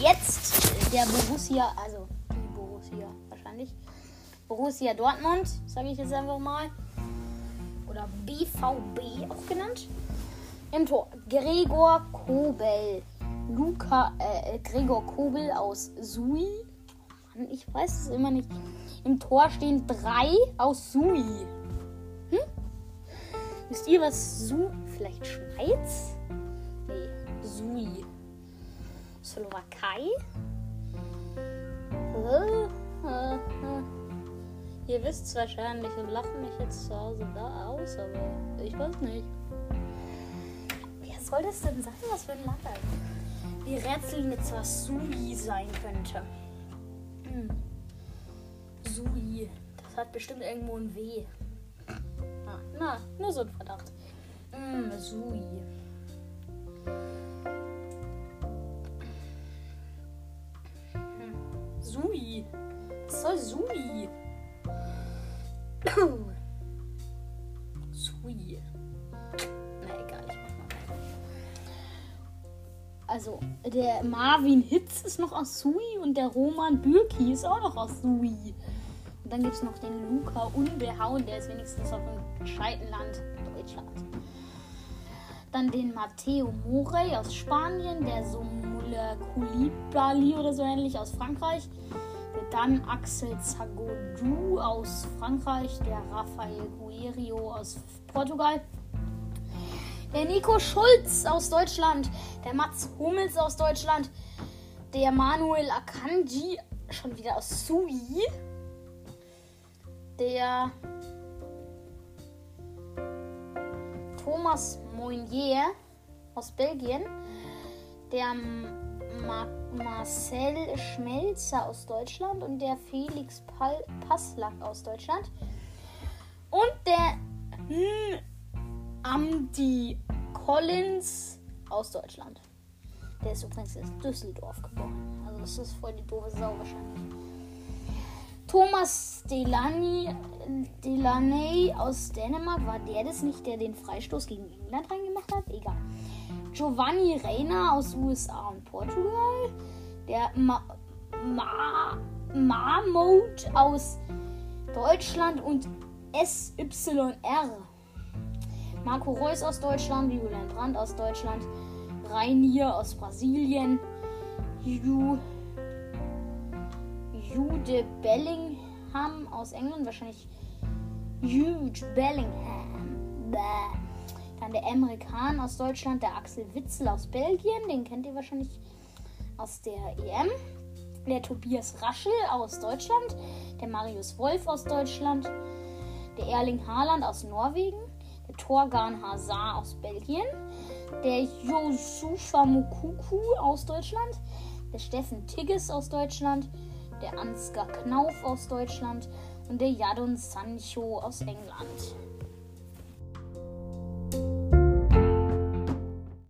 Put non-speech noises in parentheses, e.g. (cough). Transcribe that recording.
jetzt der Borussia, also die Borussia wahrscheinlich. Borussia Dortmund, sage ich jetzt einfach mal. Oder BVB auch genannt. Im Tor Gregor Kobel. Luca, äh, Gregor Kobel aus Sui. Mann, ich weiß es immer nicht. Im Tor stehen drei aus Sui. Hm? Wisst ihr, was Sui? Vielleicht Schweiz? Nee, Sui. Slowakei? Ihr wisst es wahrscheinlich und lachen mich jetzt zu Hause da aus, aber ich weiß nicht. Wer soll das denn sein? Was für ein Land? Wir rätseln jetzt, was Sui sein könnte. Hm. Sui. Das hat bestimmt irgendwo ein W. Ah, na, nur so ein Verdacht. Hm, Sui. Sui. Was Sui? (clears throat) Sui. Na egal, ich mach mal weiter. Also, der Marvin Hitz ist noch aus Sui und der Roman Bürki ist auch noch aus Sui. Und dann gibt es noch den Luca Unbehauen, der ist wenigstens auf dem gescheiten Land Deutschland. Dann den Matteo Morey aus Spanien, der Somula Koulibaly oder so ähnlich aus Frankreich. Dann Axel Zagodou aus Frankreich, der Rafael Guerrio aus Portugal. Der Nico Schulz aus Deutschland, der Mats Hummels aus Deutschland, der Manuel Akanji schon wieder aus Sui, der Thomas Mounier aus Belgien, der Ma Marcel Schmelzer aus Deutschland und der Felix Pal Passlack aus Deutschland und der hm, Amdi Collins aus Deutschland. Der ist übrigens in Düsseldorf geboren. Also das ist voll die doofe Sau wahrscheinlich. Thomas Delaney, Delaney aus Dänemark, war der das nicht, der den Freistoß gegen England reingemacht hat? Egal. Giovanni Reina aus USA und Portugal. Der Ma Ma Marmot aus Deutschland und SYR. Marco Reus aus Deutschland, Julian Brandt aus Deutschland, Rainier aus Brasilien, Ju, Jude Bellingham aus England, wahrscheinlich Jude Bellingham. Bäh. Dann der Emre Kahn aus Deutschland, der Axel Witzel aus Belgien, den kennt ihr wahrscheinlich aus der EM. Der Tobias Raschel aus Deutschland, der Marius Wolf aus Deutschland, der Erling Haaland aus Norwegen, der Torgan Hazard aus Belgien, der Josufa Mukuku aus Deutschland, der Steffen Tigges aus Deutschland, der Ansgar Knauf aus Deutschland und der Jadon Sancho aus England.